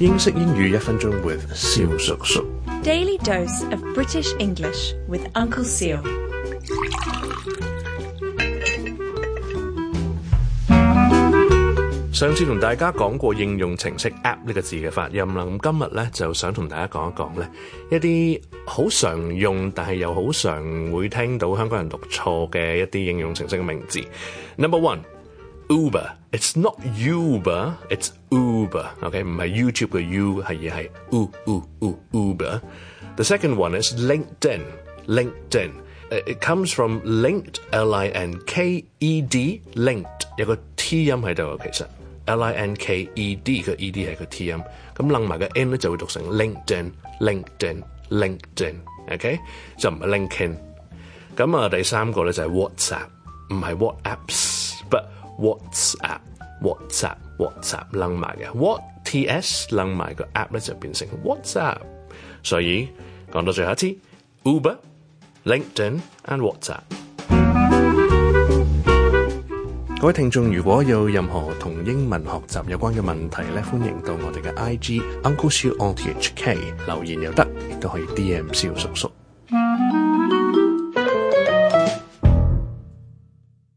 英式英语一分钟 with 肖叔叔。Daily dose of British English with Uncle Seal。上次同大家讲过应用程式 app 呢个字嘅发音啦，咁今日咧就想同大家讲一讲咧一啲好常用但系又好常会听到香港人读错嘅一啲应用程式嘅名字。Number one。Uber. It's not Okay, Uber。OK，唔係 YouTube 嘅 U，係嘢係 U U U The second one is LinkedIn. LinkedIn. Uh, it comes from linked, L-I-N-K-E-D, linked 有個 T 音喺度嘅，其實 L-I-N-K-E-D 個 E-D 係個 T 音，咁楞埋個 N 咧就會讀成 LinkedIn, LinkedIn, LinkedIn。OK，就唔係 LinkedIn。咁啊，第三個咧就係 WhatsApp，唔係 WhatsApps。WhatsApp，WhatsApp，WhatsApp，冷埋嘅。What T S 冷埋个 app 咧就变成 WhatsApp，所以讲到最后一次，Uber，LinkedIn and WhatsApp。各位听众如果有任何同英文学习有关嘅问题咧，欢迎到我哋嘅 I G Uncle Shiu O T H K 留言又得，亦都可以 D M 小叔叔。